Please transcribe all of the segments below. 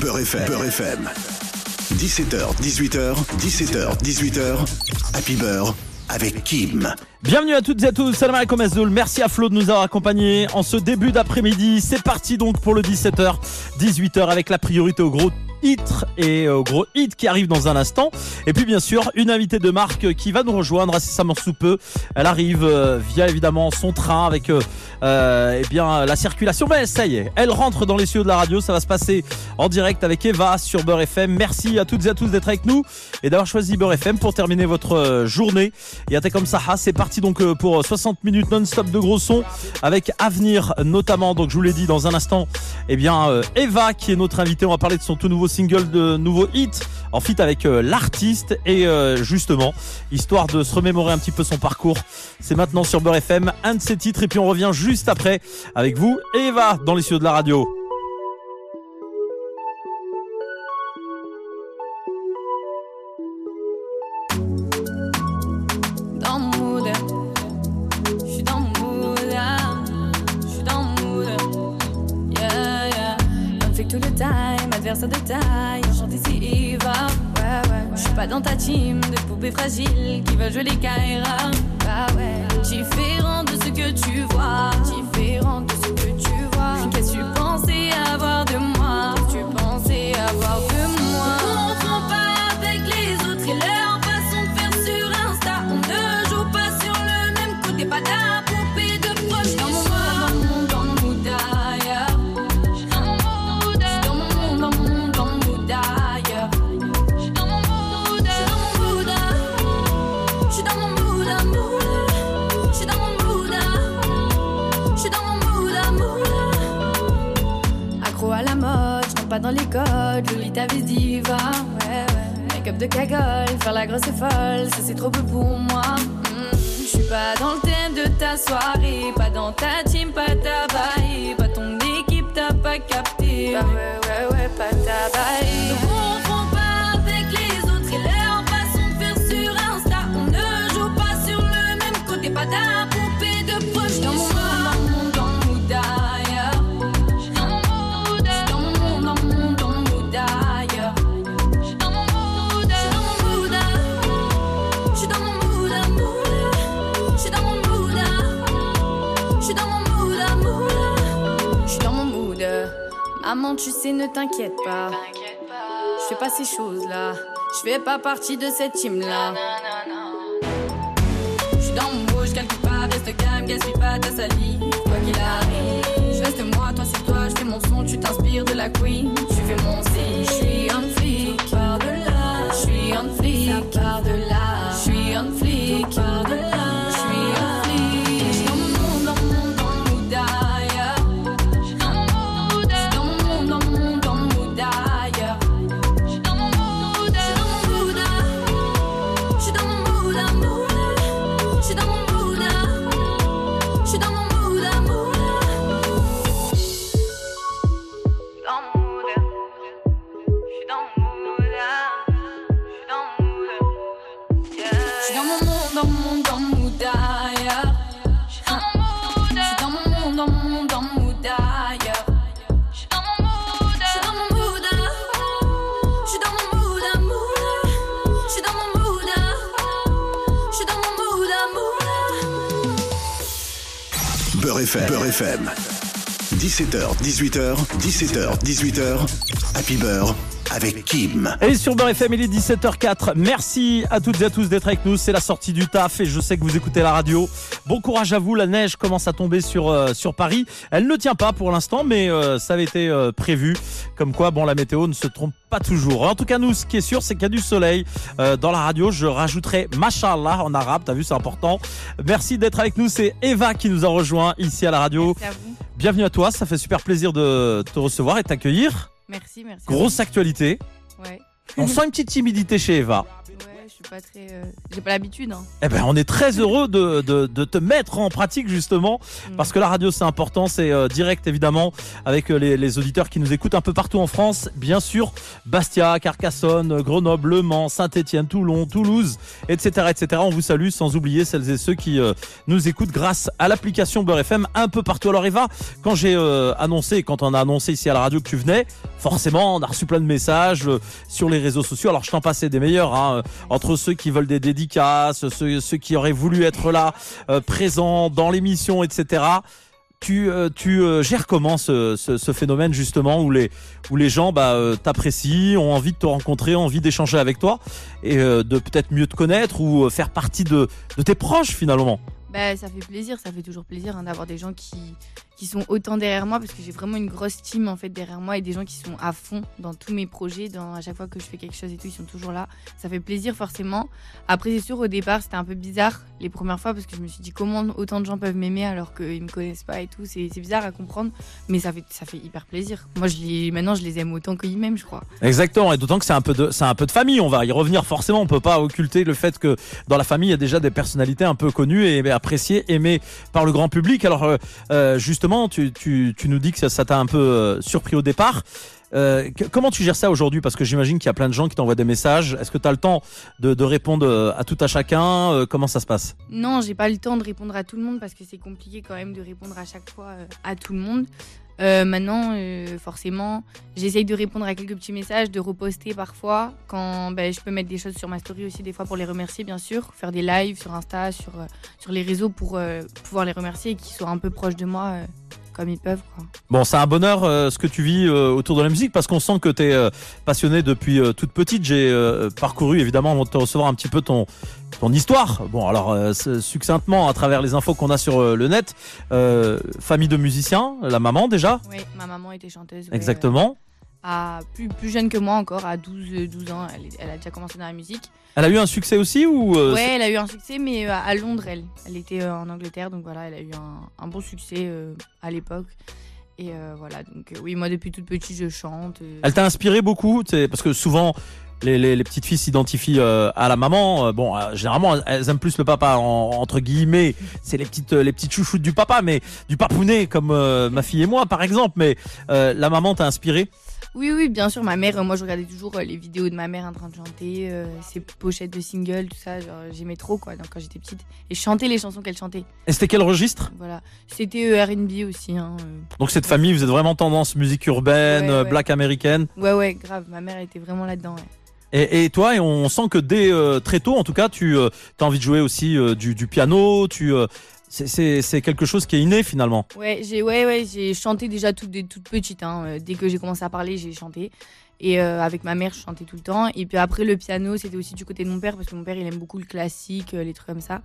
Beurre FM. Beurre FM. 17h, 18h, 17h, 18h. Happy Beurre avec Kim. Bienvenue à toutes et à tous, salam alaikum Azul. Merci à Flo de nous avoir accompagnés en ce début d'après-midi. C'est parti donc pour le 17h, 18h avec la priorité au gros hit et au gros hit qui arrive dans un instant. Et puis bien sûr, une invitée de marque qui va nous rejoindre incessamment sous peu. Elle arrive euh, via évidemment son train avec euh, euh, eh bien la circulation. Mais ça y est, elle rentre dans les cieux de la radio. Ça va se passer en direct avec Eva sur Beurre FM. Merci à toutes et à tous d'être avec nous et d'avoir choisi Beurre FM pour terminer votre euh, journée. Et à comme ça, c'est parti donc euh, pour 60 minutes non-stop de gros sons avec Avenir notamment. Donc je vous l'ai dit dans un instant, eh bien euh, Eva qui est notre invitée. On va parler de son tout nouveau single, de nouveau hit en fit avec euh, l'artiste et euh, justement histoire de se remémorer un petit peu son parcours. C'est maintenant sur Beurre FM, un de ses titres et puis on revient juste après avec vous Eva dans les cieux de la radio. De taille. Chante ici, Eva. Je suis pas dans ta team de poupées fragiles qui veulent jouer les Kaira. Bah. Différent de ce que tu vois. Différent de pas dans les codes. Jolie ta vie diva, ouais, ouais. Make-up de cagole, faire la grosse et folle, ça c'est trop peu pour moi. Hmm, Je suis pas dans le thème de ta soirée, pas dans ta team, pas ta baille, pas ton équipe, t'as pas capté. Bah ouais, ouais, ouais, pas ta baille. Pas Maman, tu sais, ne t'inquiète pas. Je fais pas ces choses-là. Je fais pas partie de cette team-là. Je suis dans mon rouge, quelque part, reste calme, gaspille pas ta salive. Quoi qu'il arrive, je reste moi, toi c'est toi, je fais mon son, tu t'inspires de la queen. Tu fais mon si, je suis un flic, par de là. Je suis un flic, ça part de là. FM. Beurre FM. 17h, 18h, 17h, 18h. Happy Beurre avec Kim. Et sur Beurre FM, il est 17h04. Merci à toutes et à tous d'être avec nous. C'est la sortie du taf et je sais que vous écoutez la radio. Bon courage à vous. La neige commence à tomber sur, euh, sur Paris. Elle ne tient pas pour l'instant, mais euh, ça avait été euh, prévu. Comme quoi, bon, la météo ne se trompe pas toujours. En tout cas, nous, ce qui est sûr, c'est qu'il y a du soleil euh, dans la radio. Je rajouterai Mashallah en arabe. T'as vu, c'est important. Merci d'être avec nous. C'est Eva qui nous a rejoint ici à la radio. Merci à vous. Bienvenue à toi. Ça fait super plaisir de te recevoir et de t'accueillir. Merci, merci. Grosse actualité. Ouais. On sent une petite timidité chez Eva. Ouais, je suis pas très. euh, J'ai pas l'habitude. Hein. Eh ben, on est très heureux de, de, de te mettre en pratique justement, Mm. parce que la radio c'est important, c'est euh, direct évidemment avec euh, les, les auditeurs qui nous écoutent un peu partout en France, bien sûr, Bastia, Carcassonne, Grenoble, Le Mans, Saint-Étienne, Toulon, Toulouse, etc., etc. On vous salue, sans oublier celles et ceux qui euh, nous écoutent grâce à l'application Beurre FM un peu partout. Alors Eva, quand j'ai annoncé, quand on a annoncé ici à la radio que tu venais, forcément on a reçu plein de messages euh, sur les réseaux sociaux. Alors je t'en passais des meilleurs, hein, euh, entre ceux qui veulent des dédicaces, ceux, ceux qui auraient voulu être là, euh, présents dans l'émission, etc. Tu, euh, tu euh, gères comment ce, ce, ce phénomène justement où les, où les gens bah, euh, t'apprécient, ont envie de te rencontrer, ont envie d'échanger avec toi et de peut-être mieux te connaître ou faire partie de, de tes proches finalement? Bah, ça fait plaisir, ça fait toujours plaisir hein, d'avoir des gens qui, qui sont autant derrière moi parce que j'ai vraiment une grosse team en fait derrière moi et des gens qui sont à fond dans tous mes projets, dans à chaque fois que je fais quelque chose et tout, ils sont toujours là. Ça fait plaisir forcément. Après c'est sûr au départ c'était un peu bizarre les premières fois parce que je me suis dit comment autant de gens peuvent m'aimer alors qu'ils me connaissent pas et tout, c'est bizarre à comprendre, mais ça fait ça fait hyper plaisir. Moi je les maintenant je les aime autant qu'ils m'aiment je crois. Exactement, et d'autant que c'est un peu de c'est un peu de famille. On va y revenir forcément. On peut pas occulter le fait que dans la famille il y a déjà des personnalités un peu connues et appréciées, aimées par le grand public. Alors euh, euh, tu, nous dis que ça t'a un peu euh, surpris au départ. Euh, comment tu gères ça aujourd'hui? Parce que j'imagine qu'il y a plein de gens qui t'envoient des messages. Est-ce que tu as le temps de, répondre euh, à tout à chacun? Comment ça se passe? Non, j'ai pas le temps de répondre à tout le monde parce que c'est compliqué quand même de répondre à chaque fois à tout le monde. Euh, maintenant, euh, forcément, j'essaye de répondre à quelques petits messages, de reposter parfois. Quand ben, je peux mettre des choses sur ma story aussi, des fois pour les remercier, bien sûr. Faire des lives sur Insta, sur, euh, sur les réseaux pour euh, pouvoir les remercier et qu'ils soient un peu proches de moi euh, comme ils peuvent. Quoi. Bon, c'est un bonheur euh, ce que tu vis euh, autour de la musique parce qu'on sent que tu es euh, passionnée depuis euh, toute petite. J'ai euh, parcouru évidemment avant de te recevoir un petit peu ton ton histoire. Bon, alors euh, succinctement à travers les infos qu'on a sur le net, euh, famille de musiciens, la maman déjà, Oui, ma maman était chanteuse. exactement. À plus, plus jeune que moi encore, à 12, euh, 12 ans. Elle, a déjà commencé dans la musique. Elle a eu un succès aussi ou euh, Ouais, elle a eu un succès, mais euh, à Londres, elle. Elle était euh, en Angleterre, donc voilà, elle a eu un, un bon succès euh, à l'époque. Et voilà, donc oui, moi depuis toute petite, je chante. Elle t'a inspiré beaucoup Parce que souvent, les, les, les petites filles s'identifient euh, à la maman. Euh, bon, euh, généralement, elles aiment plus le papa, en- entre guillemets. C'est les petites, les petites chouchoutes du papa, mais du papounet, comme ma fille et moi, par exemple. Mais la maman t'a inspiré? Oui, oui, bien sûr, ma mère, moi je regardais toujours les vidéos de ma mère en train de chanter, ses pochettes de singles, tout ça, j'aimais trop quoi, donc, quand j'étais petite. Et je chantais les chansons qu'elle chantait. Et c'était quel registre? Voilà. C'était RB aussi. Hein. Donc cette famille, vous êtes vraiment tendance musique urbaine, Ouais, ouais. black américaine? Ouais, ouais, grave, ma mère était vraiment là-dedans. ouais. Et, toi, et on sent que dès euh, très tôt, en tout cas, tu as envie de jouer aussi euh, du, piano. Tu, euh, c'est- quelque chose qui est inné finalement. Ouais, j'ai ouais, ouais, j'ai chanté déjà toute, toute petite. hein. Euh, Dès que j'ai commencé à parler, j'ai chanté. Et euh, avec ma mère, je chantais tout le temps. Et puis après, le piano, c'était aussi du côté de mon père, parce que mon père, il aime beaucoup le classique, euh, les trucs comme ça.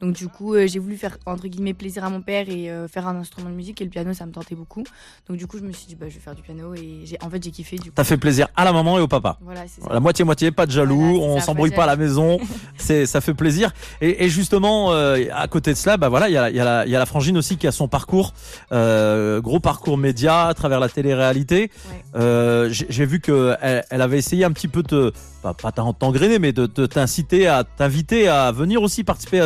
Donc du coup, euh, j'ai voulu faire, entre guillemets, plaisir à mon père et euh, faire un instrument de musique. Et le piano, ça me tentait beaucoup. Donc du coup, je me suis dit, bah, je vais faire du piano. Et j'ai, en fait, j'ai kiffé. Du coup. T'as fait plaisir à la maman et au papa. Voilà, c'est ça. La moitié moitié, pas de jaloux, Voilà, on s'embrouille pas pas à la maison, c'est ça fait plaisir. Et, et justement, euh, à côté de cela, bah voilà, il y a, il y, a la- il y a la frangine aussi qui a son parcours, gros parcours média à travers la télé-réalité. Ouais. J'ai j'ai vu que elle, elle avait essayé un petit peu de pas, pas t'en- t'engrainer, mais de, t'inciter à t'inviter à venir aussi participer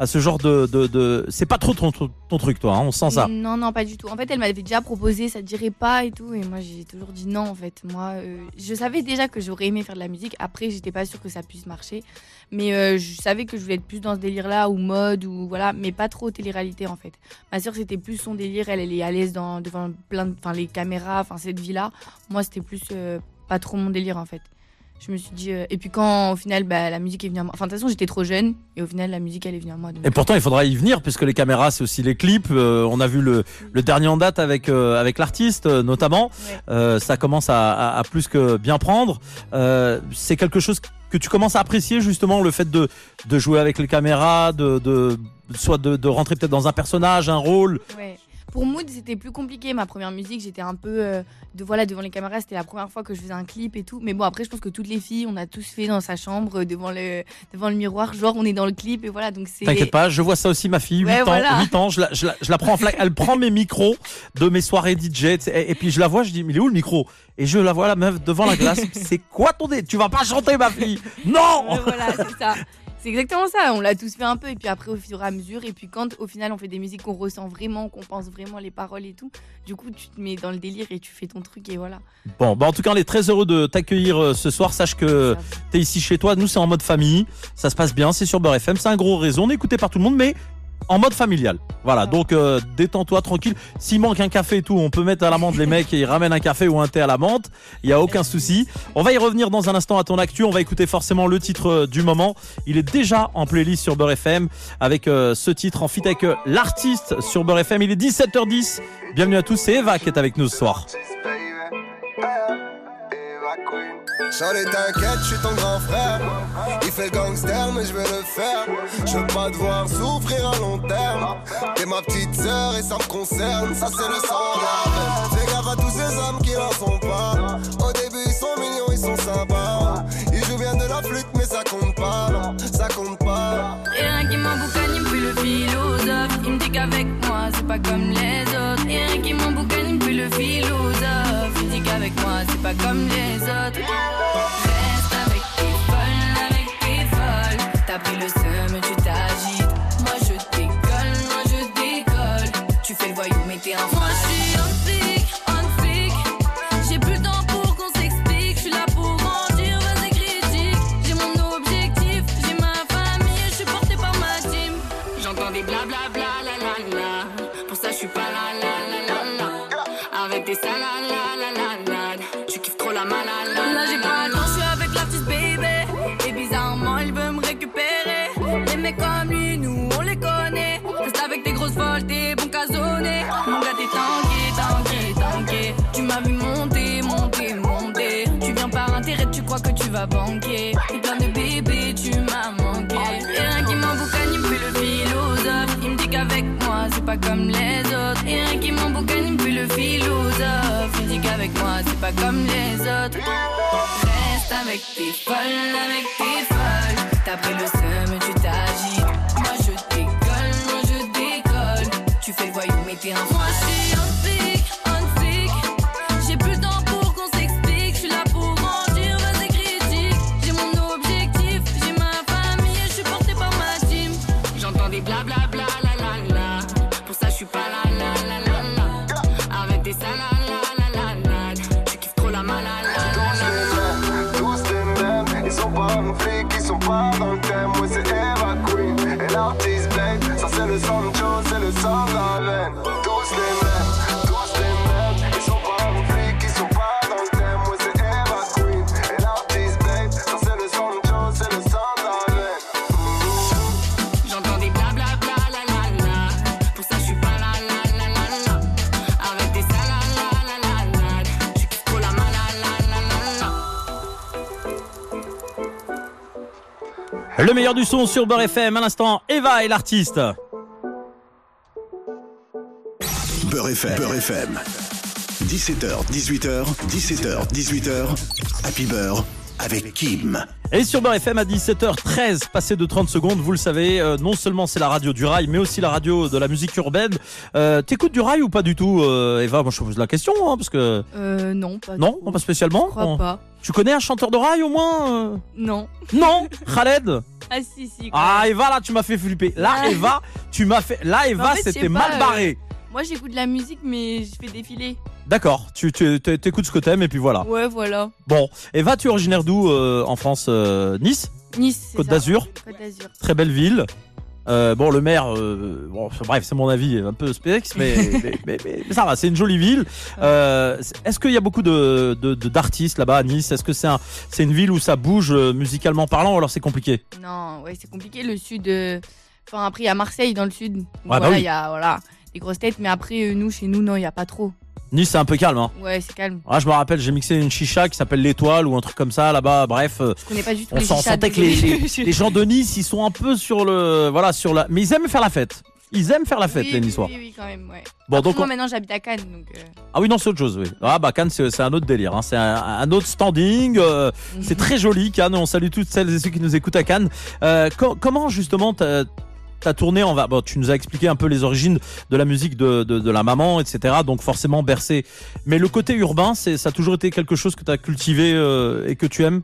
à, ce genre de, de, c'est pas trop ton, truc toi, hein, on sent ça. Non, non, pas du tout. En fait, elle m'avait déjà proposé, ça te dirait pas et tout. Et moi, j'ai toujours dit non, en fait. Moi, euh, je savais déjà que j'aurais aimé faire de la musique. Après, j'étais pas sûre que ça puisse marcher. Mais euh, je savais que je voulais être plus dans ce délire-là, ou mode, ou voilà. Mais pas trop télé-réalité, en fait. Ma soeur, c'était plus son délire. Elle, elle est à l'aise devant plein de. Les caméras, enfin, cette vie-là. Moi, c'était plus euh, pas trop mon délire, en fait. Je me suis dit. euh, Et puis, quand au final, bah, la musique est venue à moi. Enfin, de toute façon, j'étais trop jeune. Et au final, la musique, elle est venue à moi. donc- Et pourtant, il faudra y venir puisque les caméras, c'est aussi les clips. Euh, on a vu le, le dernier en date avec euh, avec l'artiste euh, notamment. Euh, ça commence à, à, à plus que bien prendre. Euh, c'est quelque chose que tu commences à apprécier justement le fait de de jouer avec les caméras, de, de soit de, de rentrer peut-être dans un personnage, un rôle. Ouais. Pour Mood, c'était plus compliqué. Ma première musique, j'étais un peu euh, de voilà devant les caméras. C'était la première fois que je faisais un clip et tout. Mais bon, après, je pense que toutes les filles, on a tous fait dans sa chambre euh, devant le devant le miroir, genre on est dans le clip et voilà. Donc c'est. T'inquiète pas, je vois ça aussi, ma fille, 8 Ouais, ans, voilà. 8 ans, je la, je la, je la prends en flag, elle prend mes micros de mes soirées DJ, et, et puis je la vois, je dis, mais il est où le micro? Et je la vois, la meuf, devant la glace, c'est quoi ton dé? Tu vas pas chanter, ma fille Non voilà, c'est ça. C'est exactement ça. On l'a tous fait un peu et puis après au fur et à mesure et puis quand au final on fait des musiques qu'on ressent vraiment, qu'on pense vraiment les paroles et tout, du coup tu te mets dans le délire et tu fais ton truc et voilà. Bon, bah en tout cas, on est très heureux de t'accueillir euh, ce soir. Sache que t'es ici chez toi. Nous, c'est en mode famille. Ça se passe bien. C'est sur Beurre FM. C'est un gros réseau. On est écouté par tout le monde, mais en mode familial. Voilà. Donc, euh, détends-toi tranquille. S'il manque un café et tout, on peut mettre à l'amende les mecs et ils ramènent un café ou un thé à la menthe. Il y a aucun souci. On va y revenir dans un instant à ton actu. On va écouter forcément le titre euh, du moment. Il est déjà en playlist sur Beurre FM avec euh, ce titre en fit avec euh, l'artiste sur Beurre FM. Il est 17h10. Bienvenue à tous. C'est Eva qui est avec nous ce soir. Charlie t'inquiète, je suis ton grand frère. Il fait gangster mais je vais le faire. Je veux pas devoir souffrir à long terme. T'es ma petite sœur et ça me concerne. Ça c'est le sang grave Fais gaffe à tous ces hommes qui n'en sont pas. Au début ils sont mignons, ils sont sympas. Ils jouent bien de la flûte mais ça compte pas. Ça compte pas. Et un qui m'emboucane, il me le philosophe. Il me dit qu'avec moi, c'est pas comme les autres. Et un qui m'emboucane, pas comme les autres. Reste avec tes folles, avec tes folles. T'as pris le seum, tu T'es plein de bébés, tu m'as manqué. Et un qui m'emboucane, il me fait le philosophe. Il me dit qu'avec moi, c'est pas comme les autres. Et un qui m'emboucane, il me fait le philosophe. Il dit qu'avec moi, c'est pas comme les autres. Reste avec tes folles, avec tes folles. T'as pris le Le meilleur du son sur Beurre FM. À l'instant, Eva et l'artiste. Beurre FM. Beurre FM. 17h, 18h, 17h, 18h. Happy Beurre avec Kim. Et sur Beurre FM à 17h13, passé de 30 secondes, vous le savez, euh, non seulement c'est la radio du rail, mais aussi la radio de la musique urbaine. Euh, T'écoutes du rail ou pas du tout, euh, Eva? Moi je te pose la question, hein, parce que... Euh, non, pas Non, du tout. pas spécialement? Je crois On- pas. Tu connais un chanteur de rail au moins euh? Non. Non? Khaled? Ah si si. Ah. Eva là tu m'as fait flipper. Là Ah. Eva, tu m'as fait... Là Eva en fait, c'était pas, mal euh, barré. Moi j'écoute de la musique mais je fais défiler. D'accord, tu t'écoutes ce que t'aimes et puis voilà. Ouais voilà. Bon, Eva tu es originaire d'où euh, en France euh, Nice? Nice. Côte d'Azur Côte d'Azur. très belle ville. Euh, bon, le maire, euh, bon, bref, c'est mon avis, un peu spex, mais, mais, mais- mais ça va, c'est une jolie ville. Euh, Est-ce qu'il y a beaucoup de d'artistes là-bas à Nice? Est-ce que c'est un, c'est une ville où ça bouge euh, musicalement parlant ou alors c'est compliqué? Non, ouais, c'est compliqué. Le sud. euh, Enfin, après, il y a Marseille dans le sud. Donc, bah voilà, il oui. y a voilà, des grosses têtes. Mais après, euh, nous, chez nous, non, il n'y a pas trop. Nice, c'est un peu calme. Hein. Ouais, c'est calme. Ah, je me rappelle, j'ai mixé une chicha qui s'appelle l'étoile ou un truc comme ça là-bas. Bref, euh, Je connais pas du tout on s'en sentait que les, les, les gens de Nice, ils sont un peu sur le, voilà, sur la, mais ils aiment faire la fête. Ils aiment faire la fête, oui, les Niçois. Oui, oui, quand même, ouais. Bon, Après, donc, moi, on- maintenant, j'habite à Cannes, donc. euh, ah oui, non, c'est autre chose, oui. Ah bah Cannes, c'est un autre délire. hein. C'est un, un autre standing. euh, c'est très joli, Cannes. On salue toutes celles et ceux qui nous écoutent à Cannes. Euh, co- comment justement t'as t'as tourné en va bon, Tu nous as expliqué un peu les origines de la musique de, de, de la maman, etc. Donc forcément bercé. Mais le côté urbain, c'est ça a toujours été quelque chose que tu as cultivé euh, et que tu aimes?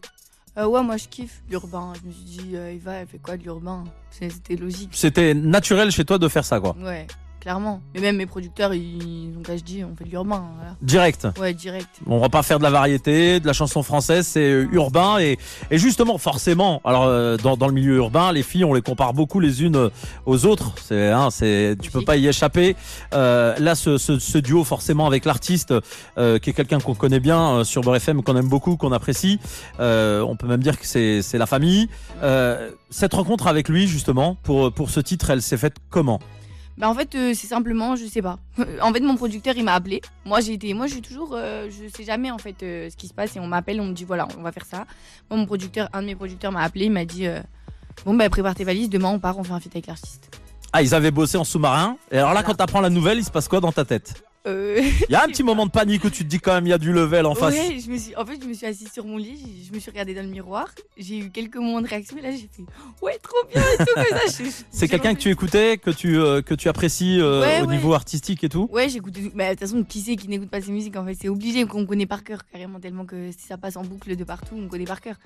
euh, ouais, moi, je kiffe l'urbain. Je me suis dit, euh, Eva, elle fait quoi de l'urbain? C'était logique. C'était naturel chez toi de faire ça, quoi. Ouais, clairement. Mais même mes producteurs, ils ont qu'à se dire, on fait de l'urbain, voilà. Direct. Ouais, direct. On va pas faire de la variété, de la chanson française, c'est euh, urbain et, et justement forcément. Alors euh, dans, dans le milieu urbain, les filles, on les compare beaucoup les unes aux autres. C'est, hein, c'est, tu peux pas y échapper. Euh, là, ce, ce, ce duo forcément avec l'artiste, euh, qui est quelqu'un qu'on connaît bien euh, sur Beurre FM, qu'on aime beaucoup, qu'on apprécie. Euh, on peut même dire que c'est, c'est la famille. Euh, cette rencontre avec lui justement pour pour ce titre, elle s'est faite comment? Bah en fait euh, c'est simplement je sais pas. en fait mon producteur il m'a appelé. Moi j'ai été moi je suis toujours euh, je sais jamais en fait euh, ce qui se passe et on m'appelle on me dit voilà on va faire ça. Moi mon producteur un de mes producteurs m'a appelé il m'a dit bon bah prépare tes valises demain on part on fait un feat avec l'artiste. Ah, ils avaient bossé en sous-marin. Et alors là, Voilà. quand t'apprends la nouvelle, il se passe quoi dans ta tête? Euh, Il y a un petit moment de panique où tu te dis quand même il y a du level en face. ouais, je me suis en fait je me suis assise sur mon lit je me suis regardée dans le miroir j'ai eu quelques moments de réaction et là j'ai fait ouais trop bien et tout comme ça. C'est quelqu'un que tu écoutais, que tu, euh, que tu apprécies euh, Ouais, au ouais. niveau artistique et tout? Ouais, j'écoute. tout. Mais de toute façon, qui sait qui n'écoute pas ses musiques En fait, c'est obligé qu'on connaît par cœur, carrément, tellement que si ça passe en boucle de partout, on connaît par cœur.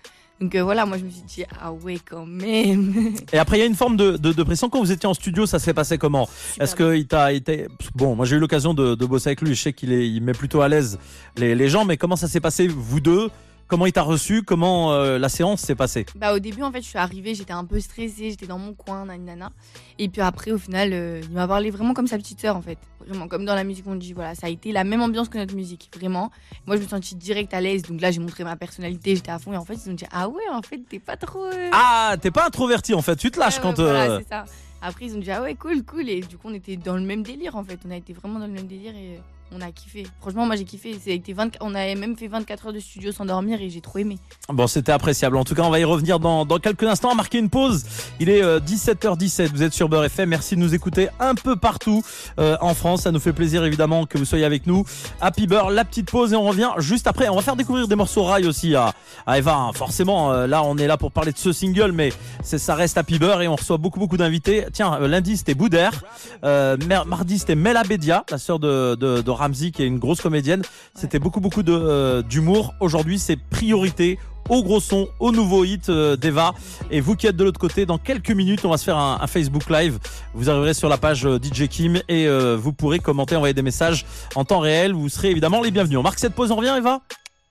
Donc voilà, moi je me suis dit, ah ouais, quand même. Et après, il y a une forme de, de, de pression. Quand vous étiez en studio, ça s'est passé comment? Est-ce qu'il t'a été. Bon, moi j'ai eu l'occasion de, de bosser avec lui. Je sais qu'il est, il met plutôt à l'aise les, les gens, mais comment ça s'est passé, vous deux? Comment il t'a reçu? Comment euh, la séance s'est passée? Bah au début, en fait, je suis arrivée, j'étais un peu stressée, j'étais dans mon coin, nanana. Et puis après, au final, euh, il m'a parlé vraiment comme sa petite sœur, en fait. Vraiment, comme dans la musique, on dit, voilà, ça a été la même ambiance que notre musique, vraiment. Moi, je me sentis direct à l'aise, donc là, j'ai montré ma personnalité, j'étais à fond. Et en fait, ils ont dit, ah ouais, en fait, t'es pas trop. euh, Ah, t'es pas introverti en fait. Tu te lâches Ouais, quand. ouais, voilà, c'est ça. Après, ils ont dit, ah ouais, cool, cool. Et du coup, on était dans le même délire, en fait. On a été vraiment dans le même délire et on a kiffé. Franchement, moi, j'ai kiffé. A été 20 On avait même fait 24 heures de studio sans dormir et j'ai trop aimé. Bon, c'était appréciable. En tout cas, on va y revenir dans, dans quelques instants. On marquer une pause. Il est euh, 17h17. Vous êtes sur Beurre FM. Merci de nous écouter un peu partout euh, en France. Ça nous fait plaisir, évidemment, que vous soyez avec nous. Happy Beurre, la petite pause et on revient juste après. On va faire découvrir des morceaux rail aussi à, à Eva. hein. Forcément, euh, là, on est là pour parler de ce single, mais ça reste Happy Beurre et on reçoit beaucoup, beaucoup d'invités. Tiens, euh, lundi, c'était Boudère. Euh, mardi, c'était Mela Bedia, la sœur de, de, de Ramsey, qui est une grosse comédienne. C'était beaucoup, beaucoup de, euh, d'humour. Aujourd'hui, c'est priorité au gros son, au nouveau hit euh, d'Eva. Et vous qui êtes de l'autre côté, dans quelques minutes, on va se faire un, un Facebook Live. Vous arriverez sur la page euh, DJ Kim et euh, vous pourrez commenter, envoyer des messages en temps réel. Vous serez évidemment les bienvenus. On marque cette pause, on revient Eva?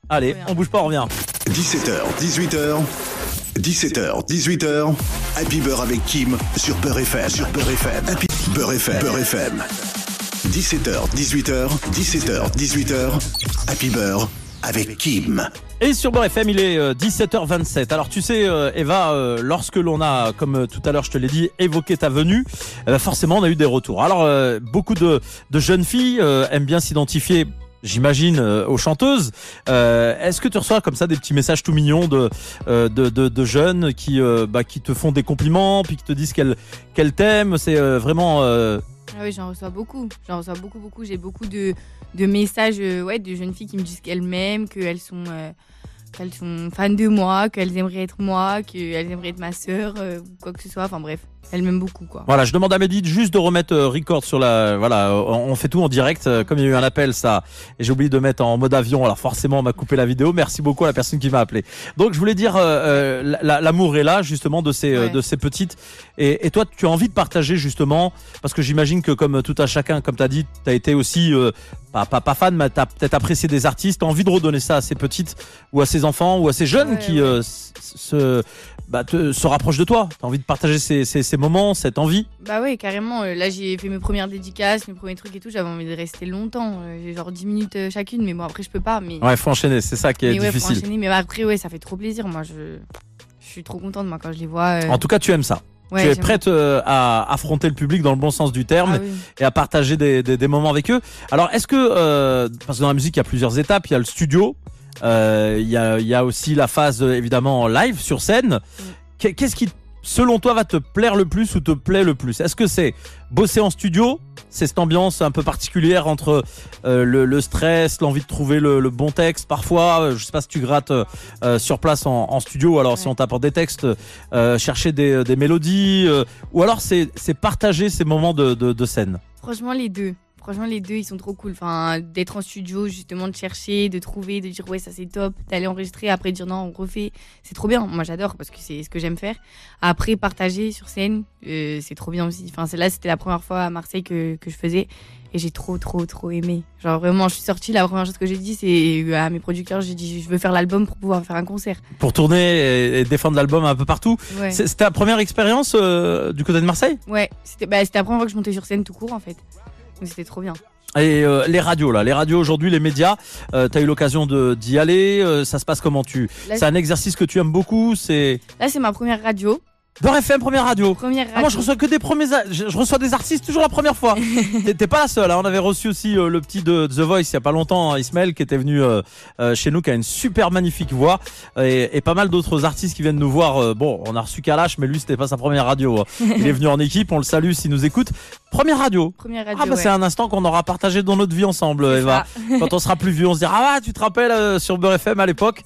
Allez, on bouge pas, on revient. 17h, 18h. 17h, 18h. Happy Beurre avec Kim sur Beurre FM. Sur Beurre FM. Happy Beurre FM. Beurre FM. 17h, 18h. 17h, 18h. Happy Beurre avec Kim. Et sur Beurre il est euh, 17h27. Alors tu sais, euh, Eva, euh, lorsque l'on a, comme euh, tout à l'heure je te l'ai dit, évoqué ta venue, eh ben, forcément on a eu des retours. Alors euh, beaucoup de, de jeunes filles euh, aiment bien s'identifier. J'imagine euh, aux chanteuses. Euh, Est-ce que tu reçois comme ça des petits messages tout mignons de euh, de, de, jeunes qui euh, bah, qui te font des compliments puis qui te disent qu'elles qu'elles t'aiment? C'est euh, vraiment euh, Ah oui, j'en reçois beaucoup. J'en reçois beaucoup, beaucoup. J'ai beaucoup de, messages euh, de jeunes filles qui me disent qu'elles m'aiment, qu'elles sont, euh, qu'elles sont fans de moi, qu'elles aimeraient être moi, qu'elles aimeraient être ma sœur, euh, quoi que ce soit. Enfin bref, elles m'aiment beaucoup. quoi. Voilà, je demande à Mehdi juste de remettre euh, record sur la. Voilà, euh, on fait tout en direct. euh, Comme il y a eu un appel, ça, et j'ai oublié de mettre en mode avion. Alors forcément, on m'a coupé la vidéo. Merci beaucoup à la personne qui m'a appelé. Donc, je voulais dire, euh, la- la- l'amour est là justement de ces Ouais. de ces petites. Et, et toi, tu as envie de partager justement, parce que j'imagine que comme tout à chacun, comme tu as dit, tu as été aussi euh, pas, pas pas fan, mais t'as peut-être apprécié des artistes. T'as envie de redonner ça à ces petites ou à ces enfants ou à ces jeunes Ouais, qui ouais. euh, se bah, te, se rapprochent de toi. T'as envie de partager ces, ces, ces moments, cette envie. Bah ouais, carrément. euh, Là, j'ai fait mes premières dédicaces, mes premiers trucs et tout. J'avais envie de rester longtemps. euh, J'ai genre 10 minutes euh, chacune, mais bon, après, je peux pas. Mais, Ouais, faut enchaîner, c'est ça qui est mais ouais, faut enchaîner. Mais après, ouais, ça fait trop plaisir. Moi, je, je suis trop contente, moi, quand je les vois. euh, En tout cas, tu aimes ça. ouais, tu es prête euh, à affronter le public dans le bon sens du terme. Ah oui. et à partager des, des, des moments avec eux. Alors, est-ce que, euh, parce que dans la musique, il y a plusieurs étapes, il y a le studio, il y, y a aussi la phase euh, évidemment en live sur scène. Qu'est- Qu'est-ce qui selon toi, va te plaire le plus ou te plaît le plus? Est-ce que c'est bosser en studio? C'est cette ambiance un peu particulière entre euh, le, stress, l'envie de trouver le, bon texte? Parfois, euh, je sais pas si tu grattes euh, sur place en, studio, alors si on t'apporte des textes, chercher des, mélodies, ou alors c'est partager ces moments de, de scène? Franchement, les deux. Franchement, les deux, ils sont trop cool. Enfin, d'être en studio, justement, de chercher, de trouver, de dire ouais, ça c'est top, d'aller enregistrer, après dire non, on refait. C'est trop bien. Moi, j'adore parce que c'est ce que j'aime faire. Après, partager sur scène, euh, c'est trop bien aussi. Enfin, là, c'était la première fois à Marseille que, que je faisais. Et j'ai trop, trop, trop aimé. Genre, vraiment, je suis sortie, la première chose que j'ai dit, c'est à mes producteurs, j'ai dit, je veux faire l'album pour pouvoir faire un concert. Pour tourner et défendre l'album un peu partout. C'était ta première expérience euh, du côté de Marseille? Ouais, c'était bah, la première fois que je montais sur scène tout court, en fait c'était trop bien. Et euh, les radios là, les radios aujourd'hui, les médias, euh, tu as eu l'occasion d'y aller, euh, ça se passe comment tu C'est un exercice que tu aimes beaucoup, c'est Là, c'est ma première radio. Beurre FM, première radio. Première radio. Ah, moi, je reçois que des premiers. Je, reçois des artistes toujours la première fois. T'es pas la seule. Hein. On avait reçu aussi le petit de The Voice il y a pas longtemps, hein, Ismaël, qui était venu chez nous, qui a une super magnifique voix, et, pas mal d'autres artistes qui viennent nous voir. bon, on a reçu Kalash, mais lui, c'était pas sa première radio. Hein. Il est venu en équipe. On le salue s'il nous écoute. Première radio. Première radio. Ah bah c'est un instant qu'on aura partagé dans notre vie ensemble, Eva. Quand on sera plus vieux, on se dira ah tu te rappelles euh, sur Beurre FM à l'époque?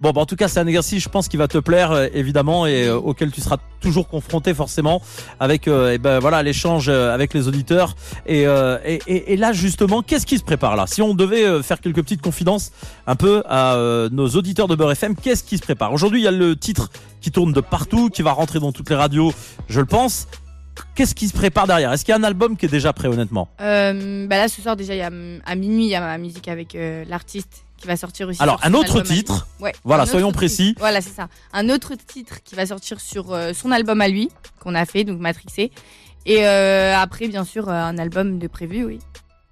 Bon bah en tout cas c'est un exercice je pense qui va te plaire euh, évidemment et euh, auquel tu seras toujours confronté forcément avec et ben voilà l'échange avec les auditeurs. Et, et, et, là justement qu'est-ce qui se prépare là? Si on devait faire quelques petites confidences un peu à nos auditeurs de Beurre FM, qu'est-ce qui se prépare? Aujourd'hui il y a le titre qui tourne de partout, qui va rentrer dans toutes les radios, je le pense. Qu'est-ce qui se prépare derrière? Est-ce qu'il y a un album qui est déjà prêt, honnêtement? Euh, bah Là, ce soir, déjà, y a, à minuit, il y a ma musique avec euh, l'artiste qui va sortir aussi. Alors, un autre titre. Ouais, voilà, soyons précis. Voilà, c'est ça. Un autre titre qui va sortir sur euh, son album à lui, qu'on a fait, donc Matrixé. Et après, bien sûr, un album de prévu, oui.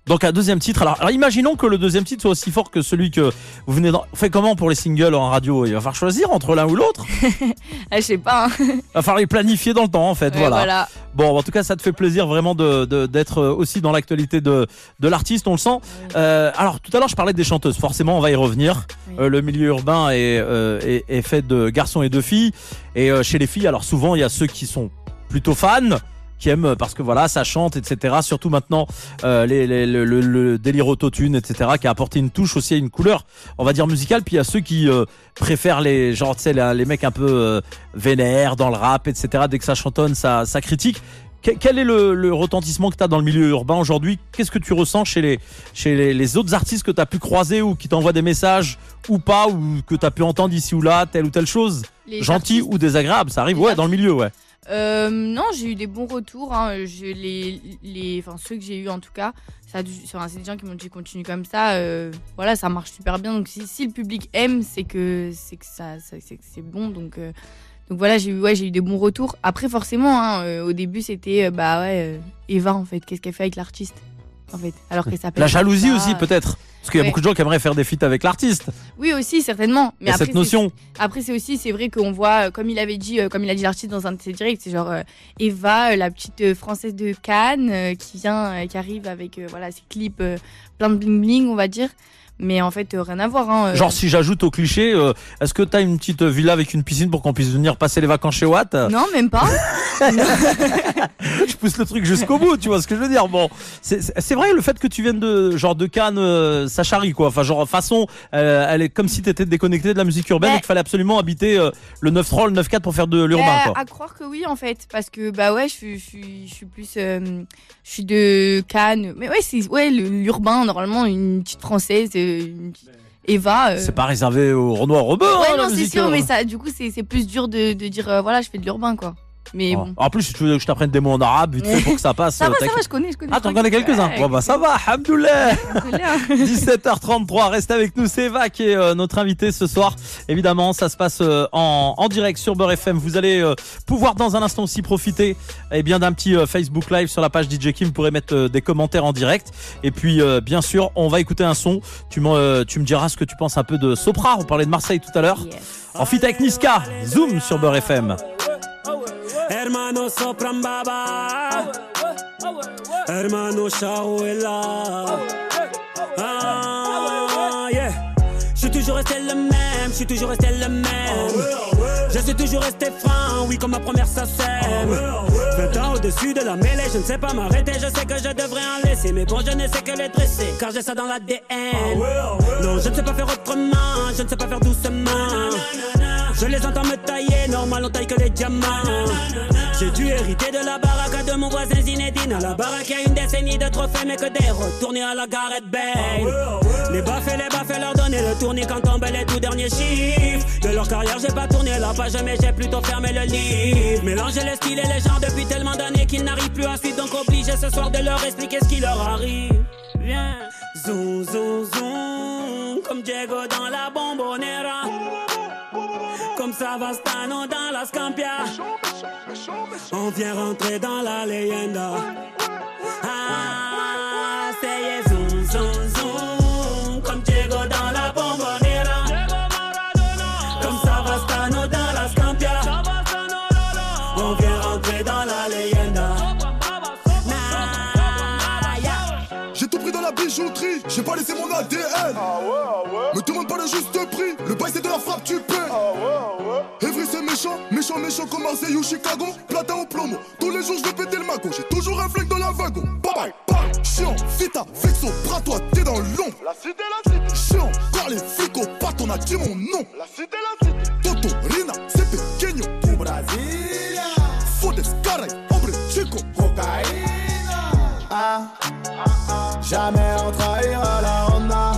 Donc un deuxième titre. Alors, imaginons que le deuxième titre soit aussi fort que celui que vous venez d'en... Fait comment pour les singles en radio? Il va falloir choisir entre l'un ou l'autre ah, Je sais pas. Hein. Il va falloir les planifier dans le temps en fait. voilà. Bon, en tout cas, ça te fait plaisir vraiment de, d'être aussi dans l'actualité de, de l'artiste, on le sent. Euh, alors tout à l'heure, je parlais des chanteuses. Forcément, on va y revenir. Euh, le milieu urbain est, euh, est, est, fait de garçons et de filles. Et chez les filles, alors souvent, il y a ceux qui sont plutôt fans qui aiment parce que voilà ça chante etc surtout maintenant euh, les, les, le, le, délire autotune etc qui a apporté une touche aussi une couleur on va dire musicale. Puis il y a ceux qui euh, préfèrent les genre tu sais les, mecs un peu euh, vénères dans le rap etc dès que ça chantonne ça, ça critique. Quel est le, le retentissement que tu as dans le milieu urbain aujourd'hui? Qu'est-ce que tu ressens chez les, chez les, les autres artistes que tu as pu croiser ou qui t'envoient des messages ou pas ou que tu as pu entendre ici ou là, telle ou telle chose? Gentil ou désagréable, ça arrive ouais dans le milieu ouais. Euh, non, j'ai eu des bons retours. Hein. les, les, enfin, ceux que j'ai eu en tout cas, ça, c'est des gens qui m'ont dit continue comme ça. Euh, voilà, ça marche super bien. Donc si, si le public aime, c'est que c'est que ça, c'est bon. Donc euh, donc voilà, j'ai eu ouais, j'ai eu des bons retours. Après forcément, hein, au début c'était bah ouais, Eva en fait, qu'est-ce qu'elle fait avec l'artiste en fait, alors que ça La jalousie aussi peut-être. Parce qu'il y a beaucoup de gens qui aimeraient faire des feats avec l'artiste. Oui, aussi, certainement. Mais après, cette notion. Après, c'est aussi, c'est vrai qu'on voit, euh, comme il avait dit, euh, comme il a dit l'artiste dans un de ses directs, c'est genre euh, Eva, la petite française de Cannes, qui vient, qui arrive avec voilà ses clips plein de bling bling, on va dire. Mais en fait, rien à voir. Hein, Genre, si j'ajoute au cliché, est-ce que t'as une petite villa avec une piscine pour qu'on puisse venir passer les vacances chez Watt? Non, même pas. je pousse le truc jusqu'au bout, tu vois ce que je veux dire. Bon, c'est vrai le fait que tu viennes de genre de Cannes, euh, ça charrie quoi. Enfin, genre façon, euh, elle est comme si t'étais déconnecté de la musique urbaine et qu'il fallait absolument habiter euh, le 9-3, le 9-4 pour faire de l'urbain. Bah, à croire que oui en fait, parce que bah ouais, je suis plus, je suis de Cannes. Mais ouais, c'est ouais l'urbain normalement une petite française. Une Eva. C'est pas réservé aux Renoir Robin. Ouais, hein, non, c'est sûr, mais ça, du coup, c'est plus dur de, de dire, voilà, je fais de l'urbain, quoi. Mais oh. En plus, si tu veux que je t'apprenne des mots en arabe, vite fait pour que ça passe. ça va, ça va, je connais, je connais. Ah, t'en connais quelques-uns Bon, bah ça va, hamdoulah 17h33, reste avec nous, c'est Eva qui est euh, notre invité ce soir. Évidemment, ça se passe euh, en, en, direct sur Beurre FM. Vous allez euh, pouvoir dans un instant aussi profiter eh bien d'un petit Facebook Live sur la page DJ Kim. Vous pourrez mettre des commentaires en direct. Et puis, bien sûr, on va écouter un son. Tu, tu me diras ce que tu penses un peu de Sopra. On parlait de Marseille tout à l'heure. En fit avec Niska, Zoom sur Beurre FM. Hermano sopran baba Hermano Shawela Ah Je suis toujours resté le même, je suis toujours resté le même Je suis toujours resté franc, oui, comme ma première sème 20 ans au-dessus de la mêlée, je ne sais pas m'arrêter, je sais que je devrais en laisser. Mais bon, je ne sais que les dresser, car j'ai ça dans l'ADN. Non, je ne sais pas faire autrement, je ne sais pas faire doucement. Je les entends me tailler, normal on taille que les diamants. J'ai dû hériter de la baraque de mon voisin Zinedine. À la baraque, y a une décennie de trophées, mais que des retournés à la Gareth Bale. Les baffes et les baffes, leur donner le tournis quand tombent les tout derniers chiffres. De leur carrière, j'ai pas tourné la page, mais j'ai plutôt fermé le livre. Mélanger les styles et les gens depuis tellement d'années qu'ils n'arrivent plus à suivre, donc obligé ce soir de leur expliquer ce qui leur arrive. Viens, zoom, zoom, zoom, comme Diego dans la bombonera. Comme Savastano dans la Scampia. On vient rentrer dans la leyenda. Ah, c'est zoom, zoom, zoom. Comme Diego dans la bombonera. Comme Savastano dans la Scampia. On vient rentrer dans la leyenda. Nah, yeah. J'ai tout pris dans la bijouterie, j'ai pas laissé mon ADN. Me demande pas le juste prix, le bail c'est de la frappe, tu paies. Evry c'est méchant, méchant, méchant comme Marseille ou Chicago. Platin au plomo, tous les jours je vais péter le magot. J'ai toujours un flingue dans la wagon. Bye bye, bye. Chiant, vita, vexo, bras toi, t'es dans l'ombre. La cité, la cité. Chiant, car les flics au on a dit mon nom. La cité, la cité. Toto, Rina, c'est pequeño. Du Brasilia. Fodes, caray, hombre, chico. Cocaïna. Ah, jamais on trahira la Honda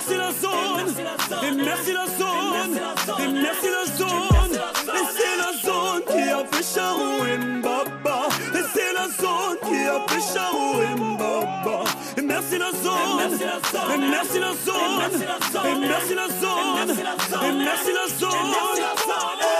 Et merci la zone. Et merci la zone. Et merci la zone. Et c'est la zone qui a fait Charou et Mbaba. Et c'est la zone qui a fait Charou et Mbaba. Et merci la zone. Et merci la zone. Et merci la zone. Et merci la zone. Ah,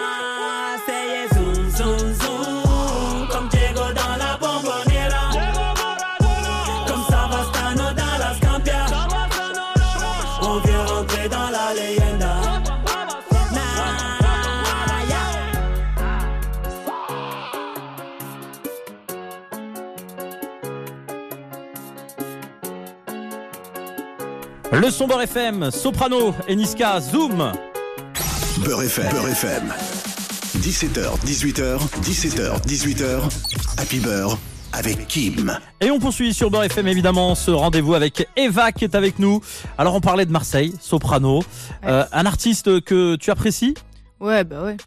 Le son Beurre FM, Soprano et Niska, Zoom. Beurre FM. Beurre FM. 17h, 18h, 17h, 18h. Happy Beurre avec Kim. Et on poursuit sur Beurre FM évidemment ce rendez-vous avec Eva qui est avec nous. Alors on parlait de Marseille, Soprano, Euh, un artiste que tu apprécies? Ouais, bah ouais.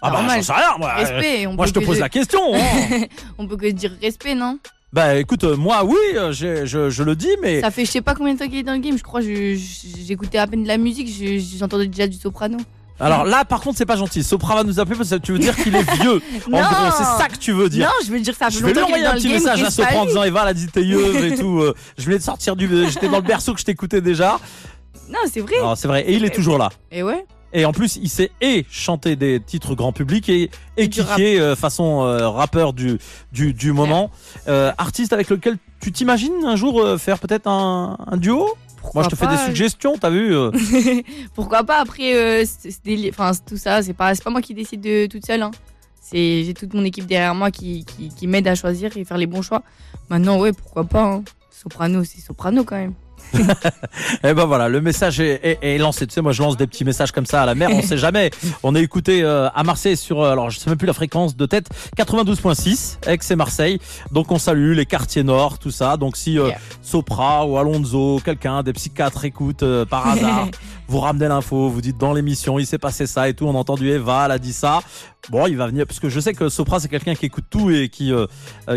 Ah bah j'en sais rien, moi. Respect, on moi peut je te que pose de- la question. hein. On peut que dire respect, non? Bah écoute, euh, moi oui, euh, j'ai- je, je le dis, mais Ça fait je sais pas combien de temps qu'il est dans le game. Je crois que je- je- j'écoutais à peine de la musique. je- J'entendais déjà du soprano. alors là par contre c'est pas gentil. Soprano va nous appeler parce que tu veux dire qu'il est vieux. en Non. gros, c'est ça que tu veux dire. Non, je veux dire ça fait Je vais lui longtemps qu'il envoyer dans un le petit game. message à Sopran en disant Eva, elle a dit t'es yeuse et tout. euh, je venais de sortir du. J'étais dans le berceau que je t'écoutais déjà. Non, c'est vrai. C'est vrai. Et il est toujours là. Et ouais. Et en plus, il sait et chanter des titres grand public et, et Et rap. kicker euh, façon euh, rappeur du, du, du moment. Euh, artiste avec lequel tu t'imagines un jour faire peut-être un, un duo? Moi, je te fais des suggestions, t'as vu. Pourquoi pas après euh, enfin tout ça, c'est pas pas moi qui décide de toute seule hein. C'est j'ai toute mon équipe derrière moi qui, qui, qui m'aide à choisir et faire les bons choix. Maintenant ouais, pourquoi pas hein. Soprano, c'est soprano quand même. Et ben voilà, le message est, est- est lancé. Tu sais, moi je lance des petits messages comme ça à la mer, on sait jamais. On est écouté euh, à Marseille sur, euh, alors je sais même plus la fréquence de tête, 92.6, Aix et Marseille. Donc on salue les quartiers nord, tout ça. Donc si euh, Yeah. Sopra ou Alonso, quelqu'un, des psychiatres écoutent euh, par hasard, vous ramenez l'info, vous dites dans l'émission il s'est passé ça et tout, on a entendu Eva, elle a dit ça. Bon, il va venir parce que je sais que Sopra c'est quelqu'un qui écoute tout et qui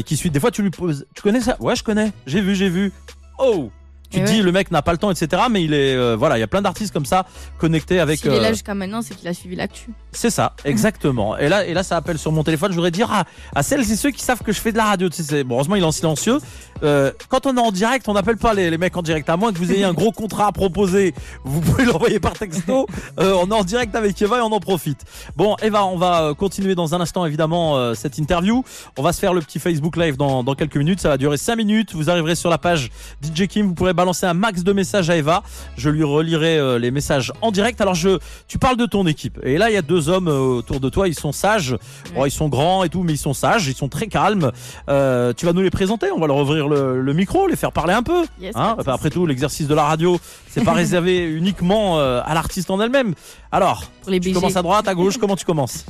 qui suit. Des fois tu lui poses, tu connais ça? Ouais, je connais. J'ai vu, j'ai vu. Oh. Tu te ouais. dis le mec n'a pas le temps, etc. Mais il est euh, voilà, il y a plein d'artistes comme ça connectés avec. S'il est euh, là jusqu'à maintenant, c'est qu'il a suivi l'actu. c'est ça, exactement. Et là, et là, ça appelle sur mon téléphone. Je voudrais dire à, à celles et ceux qui savent que je fais de la radio. Tu sais, c'est- bon, heureusement, il est en silencieux. Euh, quand on est en direct, on n'appelle pas les, les mecs en direct. À moins que vous ayez un gros contrat à proposer, vous pouvez l'envoyer par texto. On est en direct avec Eva et on en profite. Bon, Eva, on va continuer dans un instant, évidemment, cette interview. On va se faire le petit Facebook Live dans, dans quelques minutes. Ça va durer 5 minutes. Vous arriverez sur la page DJ Kim. Vous pourrez balancer un max de messages à Eva. Je lui relirai euh, les messages en direct. Alors, je, tu parles de ton équipe. Et là, il y a deux hommes euh, autour de toi. Ils sont sages. Bon, ils sont grands et tout, mais ils sont sages. Ils sont très calmes. Euh, tu vas nous les présenter. On va leur ouvrir le, le micro, les faire parler un peu. Yes, Hein après tout, l'exercice de la radio, c'est pas réservé uniquement à l'artiste en elle-même. Alors, les tu BG. commences à droite, à gauche. Comment tu commences?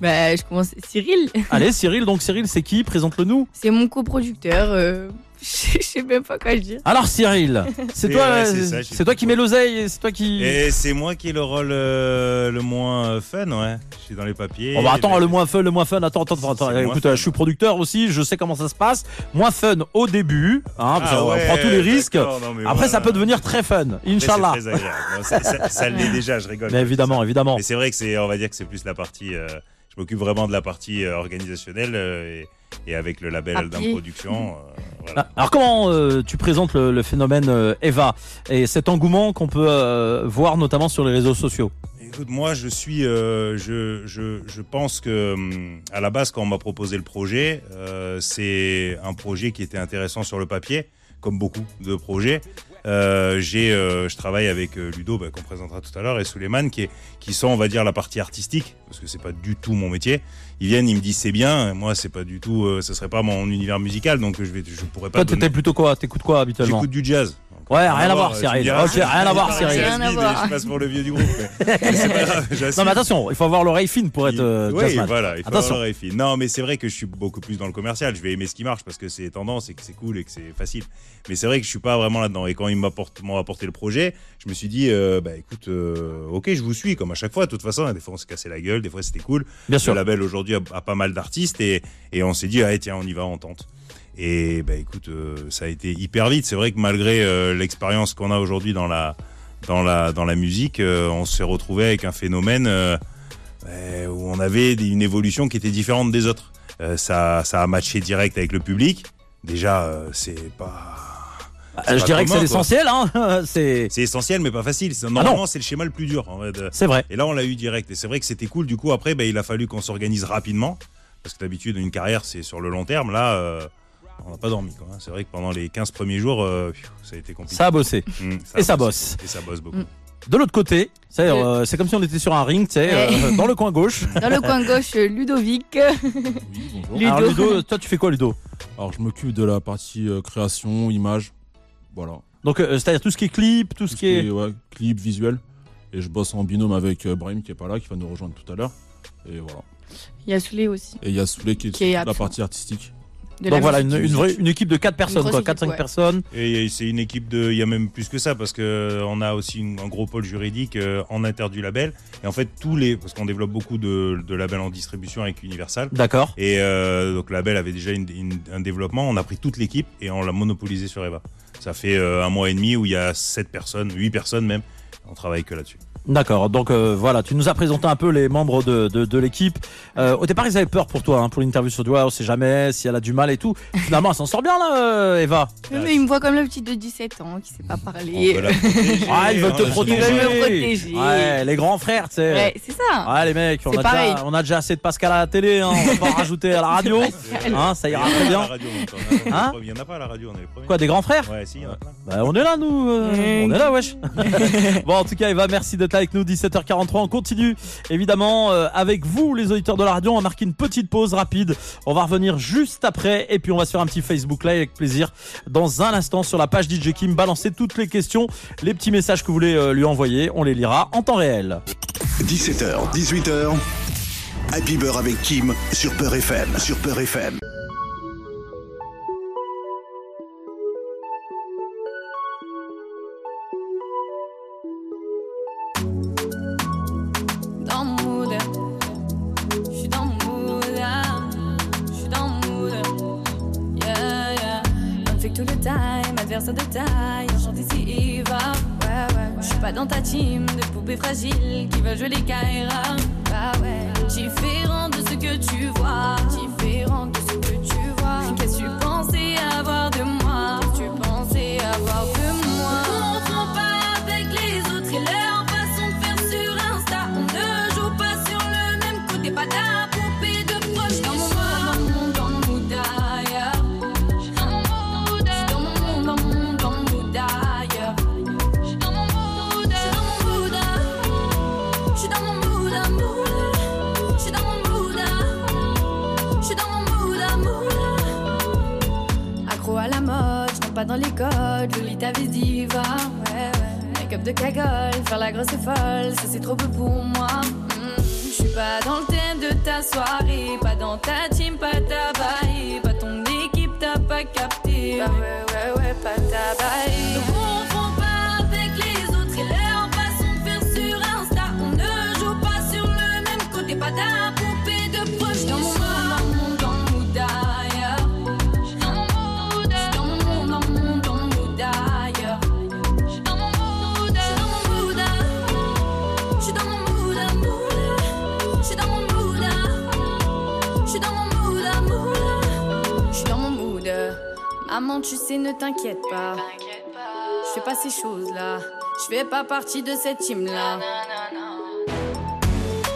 Bah, je commence. Cyril, Allez, Cyril. Donc, Cyril, c'est qui? Présente-le nous. c'est mon coproducteur. euh, Je sais même pas quoi dire. Alors, Cyril, c'est toi, c'est toi qui mets l'oseille. C'est toi qui. Et c'est moi qui ai le rôle euh, le moins euh, fun, ouais. Je suis dans les papiers. Oh bah attends, Mais- le moins fun, le moins fun. Attends, attends, attends. Écoute, fun. euh, je suis producteur aussi, je sais comment ça se passe. Moins fun au début, hein, parce Ah qu'on ouais, prend tous les risques. non, Après, voilà. ça peut devenir très fun, Inch'Allah. ça, ça- ça l'est déjà, je rigole. Mais évidemment, évidemment. Mais c'est vrai que c'est, on va dire que c'est plus la partie. euh, je m'occupe vraiment de la partie euh, organisationnelle euh, et, et avec le label Papier. Alors comment euh, tu présentes le, phénomène euh, Eva et cet engouement qu'on peut euh, voir notamment sur les réseaux sociaux? Écoute, moi, je suis, je, je, je pense que hum, à la base, quand on m'a proposé le projet, c'est un projet qui était intéressant sur le papier, comme beaucoup de projets. Euh, j'ai, euh, je travaille avec euh, Ludo, bah, qu'on présentera tout à l'heure, et Suleiman, qui, est, qui sont, on va dire, la partie artistique, parce que c'est pas du tout mon métier. Ils viennent, ils me disent c'est bien, moi, c'est pas du tout, euh, ce serait pas mon univers musical, donc je vais, je pourrais pas. Toi, donner- t'étais plutôt quoi? T'écoutes quoi habituellement? J'écoute du jazz. Ouais, rien à voir, Cyril. diras, Ok, rien à voir, c'est Cyril. Rien à Jasmine, voir. Je passe pour le vieux du groupe. Non mais attention, il faut avoir l'oreille fine pour être euh, oui, voilà, il faut Attention. avoir l'oreille fine. Non, mais c'est vrai que je suis beaucoup plus dans le commercial. Je vais aimer ce qui marche parce que c'est tendance et que c'est cool et que c'est facile. Mais c'est vrai que je suis pas vraiment là-dedans. Et quand ils m'ont apporté le projet, je me suis dit, euh, bah écoute, euh, ok, je vous suis comme à chaque fois. De toute façon, des fois on s'est cassé la gueule, des fois c'était cool. Bien sûr. Le label aujourd'hui a, a pas mal d'artistes et, et on s'est dit, ah tiens, on y va, on tente. Et bah écoute, euh, ça a été hyper vite. C'est vrai que malgré euh, l'expérience qu'on a aujourd'hui dans la, dans, la, dans la musique, euh, on s'est retrouvé avec un phénomène où on avait une évolution qui était différente des autres. Ça, ça a matché direct avec le public. Déjà, c'est pas. Euh, je dirais que c'est l'essentiel, hein. c'est C'est essentiel, mais pas facile. Non. Normalement, c'est le schéma le plus dur. En de- c'est vrai. Et là, on l'a eu direct. Et c'est vrai que c'était cool. Du coup, après, bah, il a fallu qu'on s'organise rapidement. Parce que d'habitude, une carrière, c'est sur le long terme. Là, euh, on n'a pas dormi. quoi, hein. C'est vrai que pendant les 15 premiers jours, euh, ça a été compliqué. Ça a bossé. Mmh, Et ça bosse. Et ça bosse beaucoup. Mm. De l'autre côté, c'est Euh. euh, c'est comme si on était sur un ring, tu sais, euh, dans le coin gauche. Dans le coin gauche, Ludovic. Oui, bonjour. Ludo. Alors Ludo, toi tu fais quoi Ludo? Alors, je m'occupe de la partie euh, création, image. Voilà. Donc euh, c'est-à-dire tout ce qui est clip, tout ce qui est... ouais, clip, visuel. Et je bosse en binôme avec euh, Brahim qui est pas là, qui va nous rejoindre tout à l'heure. Et voilà. Il y a Soulé aussi. Et il y a Soulé qui est, Qui est la partie artistique. De Donc voilà, une, une, vraie, une équipe de 4 personnes, quoi, équipe, 4-5 ouais. personnes. Et c'est une équipe de. Il y a même plus que ça parce que euh, on a aussi une- un gros pôle juridique euh, en inter du label. Et en fait, tous les. Parce qu'on développe beaucoup de, de labels en distribution avec Universal. D'accord. Et euh, donc, le label avait déjà une- une- un développement. On a pris toute l'équipe et on l'a monopolisé sur Eva. Ça fait un mois et demi où il y a 7 personnes, 8 personnes même. On travaille que là-dessus. D'accord, donc euh, voilà, tu nous as présenté un peu les membres de, de, de l'équipe. Euh, au départ, ils avaient peur pour toi, hein, pour l'interview sur toi, on sait jamais si elle a du mal et tout. Finalement, elle s'en sort bien là, euh, Eva. Oui, mais il me voit comme la petite de 17 ans qui sait pas On parler. Ah, ils veulent te hein, protéger. Ils veulent me protéger. Ouais, les grands frères, tu sais. Ouais, c'est ça. Ouais, les mecs, on a, pareil. déjà, on a déjà assez de Pascal à la télé, hein, on va pas en rajouter à la radio. Hein, ça ira très bien. Hein. Il y en a pas à la radio, on est les premiers. Quoi, des grands frères Ouais, si, il y en a plein. Bah, on est là, nous. euh, on est là, wesh. bon, en tout cas, Eva, merci d'être là. Avec nous, 17h43. On continue évidemment euh, avec vous, les auditeurs de la radio. On va marquer une petite pause rapide. On va revenir juste après et puis on va se faire un petit Facebook Live avec plaisir dans un instant sur la page DJ Kim. Balancez toutes les questions, les petits messages que vous voulez euh, lui envoyer. On les lira en temps réel. 17h, 18h. Happy Beurre avec Kim sur FM. Sur Peur FM. Team de poupées fragiles qui veulent jouer les Kaira. Bah ouais. Différent de ce que tu vois. Pas dans les codes. Je lis ta vie diva, ouais, ouais. Make-up de cagole, faire la grosse et folle, ça c'est trop peu pour moi. Hmm, Je suis pas dans le thème de ta soirée, pas dans ta team, pas ta baille, pas ton équipe, t'as pas capté. Bah ouais, ouais, ouais, pas ta baille. Ne confonds pas avec les autres et leur façon de faire sur Insta. On ne joue pas sur le même côté, pas ta Maman, tu sais, ne t'inquiète pas. Je fais pas ces choses-là. Je fais pas partie de cette team-là.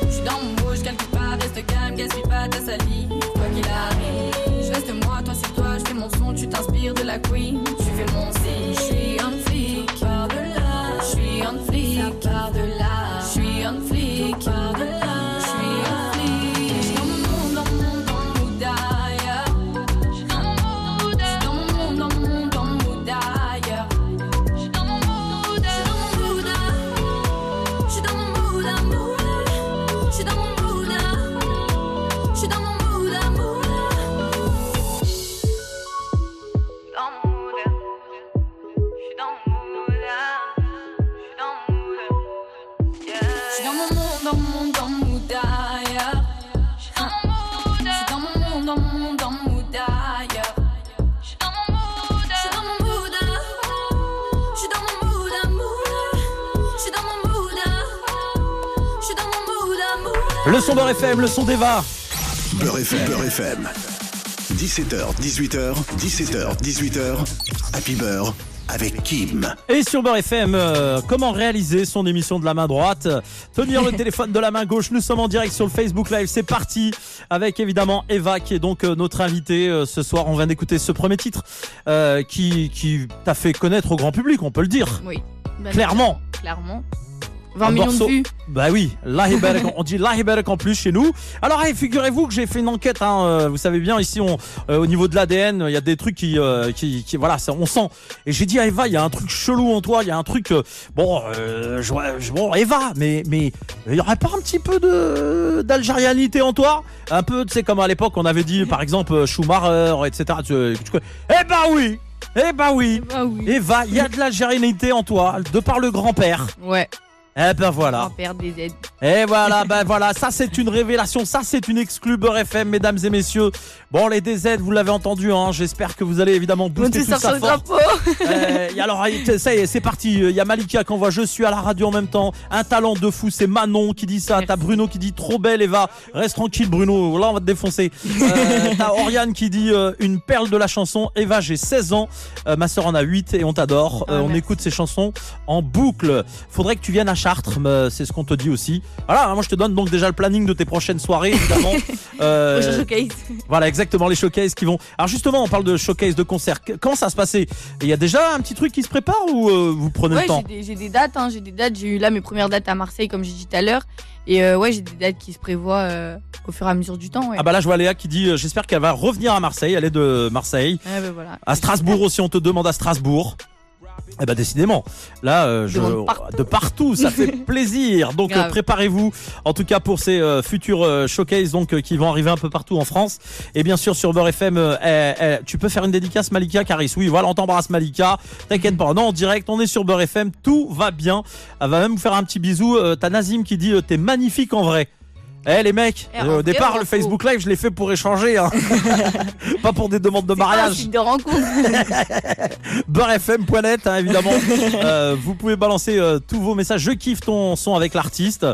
Je suis dans mon je calcule pas, reste calme, gaspille pas ta salive. Quoi qu'il arrive, je reste moi, toi c'est toi, je fais mon son, tu t'inspires de la queen. Tu fais mon signe, je suis un FM, le son d'Eva. Beurre FM. Beurre FM. 17h, 18h, 17h, 18h. Happy Beurre avec Kim. Et sur Beurre FM, euh, comment réaliser son émission de la main droite? Tenir le téléphone de la main gauche. Nous sommes en direct sur le Facebook Live. C'est parti avec évidemment Eva qui est donc euh, notre invitée euh, ce soir. On vient d'écouter ce premier titre euh, qui, qui t'a fait connaître au grand public, on peut le dire. Oui. Bah, Clairement. Clairement. 20 Un millions morceau- de vues. Bah oui, on dit Lahiberek en plus chez nous. Alors hey, figurez-vous que j'ai fait une enquête, hein, euh, vous savez bien, ici on, euh, au niveau de l'ADN, il y a des trucs qui, euh, qui, qui- voilà, ça, on sent. Et j'ai dit à Eva, il y a un truc chelou en toi, il y a un truc, euh, bon, euh, je, je- bon, Eva, mais mais il y aurait pas un petit peu de d'algérianité en toi, un peu, tu sais, comme à l'époque on avait dit, par exemple euh, Schumacher, etc. Tu, tu connais eh ben oui. Eh ben oui, Bah oui. Eva, il y a de l'algérianité en toi, de par le grand-père. Ouais. Eh ben voilà. Grand-père des aides. Et voilà, ben voilà, ça c'est une révélation, ça c'est une exclue Beurre FM, mesdames et messieurs. Bon, les DZ, vous l'avez entendu, hein, j'espère que vous allez évidemment booster tout ça drapeau. Euh, et alors, ça y est, c'est parti. Il y a Malika qui envoie Je suis à la radio en même temps. Un talent de fou, c'est Manon qui dit ça. T'as Bruno qui dit Trop belle, Eva. Reste tranquille, Bruno. Là, on va te défoncer. Euh, T'as Oriane qui dit euh, Une perle de la chanson. Eva, j'ai 16 ans. Euh, ma soeur en a 8 et on t'adore. Euh, on écoute ces chansons en boucle. Faudrait que tu viennes à Chartres, c'est ce qu'on te dit aussi. Voilà, hein, moi je te donne donc déjà le planning de tes prochaines soirées, évidemment. Euh, showcase. voilà, exactement, les showcases qui vont. Alors justement, on parle de showcase, de concert. Comment ça se passait? Il y a déjà un petit truc qui se prépare ou euh, vous prenez Ouais, le temps? j'ai des, dates, hein, j'ai des dates. J'ai eu là mes premières dates à Marseille, comme j'ai dit tout à l'heure. Et euh, ouais, j'ai des dates qui se prévoient euh, au fur et à mesure du temps. Ouais. Ah bah là, je vois Léa qui dit, euh, j'espère qu'elle va revenir à Marseille. Elle est de Marseille. Ouais, bah voilà. À Strasbourg aussi, on te demande à Strasbourg. Eh ben décidément, là, euh, je, partout. de partout, ça fait plaisir. Donc euh, préparez-vous, en tout cas pour ces euh, futurs euh, showcases donc euh, qui vont arriver un peu partout en France. Et bien sûr sur Beurre FM, eh, eh, tu peux faire une dédicace Malika Caris. Oui, voilà, on t'embrasse Malika. T'inquiète pas, non en direct, on est sur Beurre FM, tout va bien. Elle va même vous faire un petit bisou. T'as Nazim qui dit, t'es magnifique en vrai. Eh les mecs, Eh, euh, au départ le Facebook Live je l'ai fait pour échanger, hein. pas pour des demandes de C'est pas un mariage. de rencontre. beurrefm.net hein, évidemment Euh, vous pouvez balancer euh, tous vos messages je kiffe ton son avec l'artiste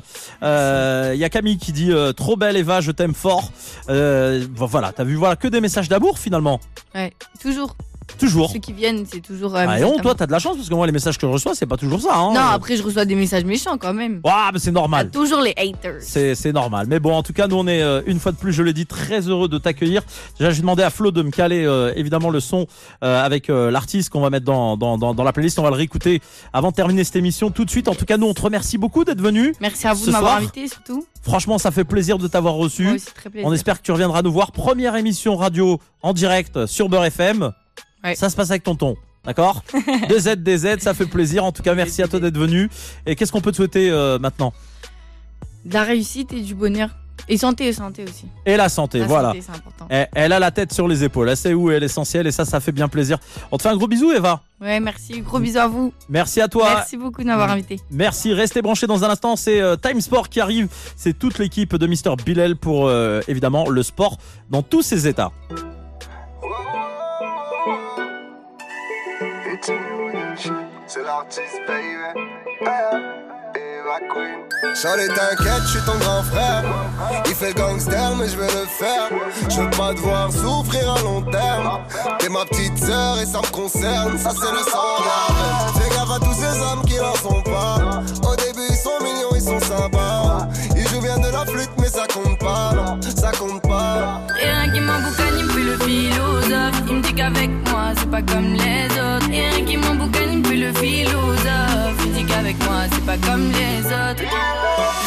Euh, il y a Camille qui dit euh, trop belle Eva je t'aime fort Euh, voilà t'as vu voilà que des messages d'amour finalement ouais, toujours. Toujours Ceux qui viennent, c'est toujours. euh, ah, et on toi t'as de la chance parce que moi les messages que je reçois c'est pas toujours ça hein. Non, après, je reçois des messages méchants quand même. Ah, mais c'est normal Toujours les haters. C'est normal. Mais bon, en tout cas, nous, on est euh, une fois de plus, je l'ai dit, très heureux de t'accueillir. Déjà, j'ai demandé à Flo de me caler euh, évidemment le son euh, avec euh, l'artiste qu'on va mettre dans, dans, dans, dans la playlist. On va le réécouter avant de terminer cette émission tout de suite. En tout cas, nous, on te remercie beaucoup d'être venu. Merci à vous de m'avoir invité surtout. Franchement, ça fait plaisir de t'avoir reçu. Moi aussi, très plaisir. On espère que tu reviendras nous voir. Première émission radio en direct sur Beurre FM. Ouais. Ça se passe avec tonton. D'accord Des Z, des Z, ça fait plaisir. En tout cas, merci à toi d'être venu. Et qu'est-ce qu'on peut te souhaiter euh, maintenant? De la réussite et du bonheur. Et santé, santé aussi. Et la santé, La voilà. santé. Elle, elle a la tête sur les épaules. Elle sait où est l'essentiel et ça, ça fait bien plaisir. On te fait un gros bisou, Eva. Ouais, merci. Gros bisous à vous. Merci à toi. Merci beaucoup de m'avoir invité. Merci, restez branchés dans un instant. C'est euh, Time Sport qui arrive. C'est toute l'équipe de Mister Bilal pour euh, évidemment le sport dans tous ses états. C'est l'artiste, baby. Eva Queen. Charlie, t'inquiète, je suis ton grand frère. Il fait le gangster, mais je vais le faire. Je veux pas te voir souffrir à long terme. T'es ma petite sœur et ça me concerne. Ça, c'est le sang. Fais gaffe à tous ces hommes qui n'en sont pas. Au début, ils sont mignons, ils sont sympas. Ils jouent bien de la flûte, mais ça compte pas. Ça compte pas. Il me dit qu'avec moi, c'est pas comme les autres. Et un qui m'emboucane, il me le philosophe. Il dit qu'avec moi, c'est pas comme les autres.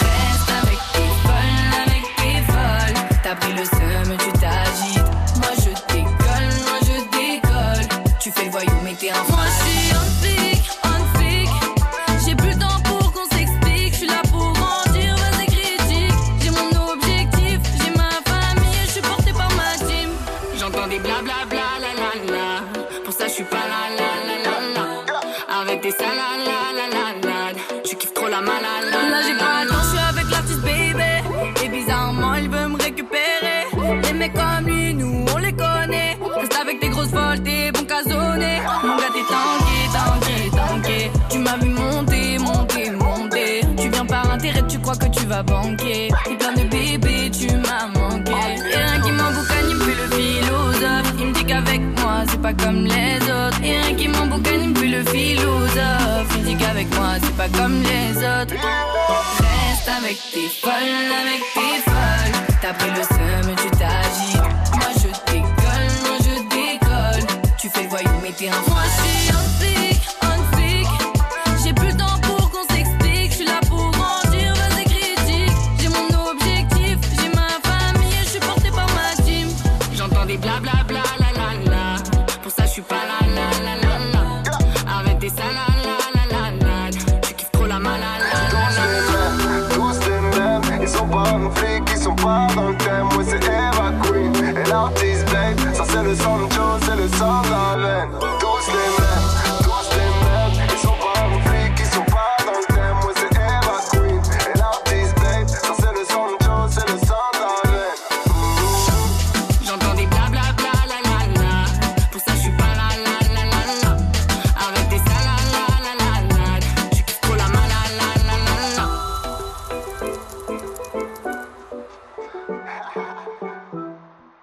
Reste avec tes folles, avec tes folles. T'as pris le vas banquer. T'es plein de bébés, tu m'as manqué. Et un qui m'emboucane, il me fait le philosophe. Il me dit qu'avec moi, c'est pas comme les autres. Et un qui m'emboucane, il me fait le philosophe. Il dit qu'avec moi, c'est pas comme les autres. Reste avec tes folles, avec tes folles. T'as pris le seum, tu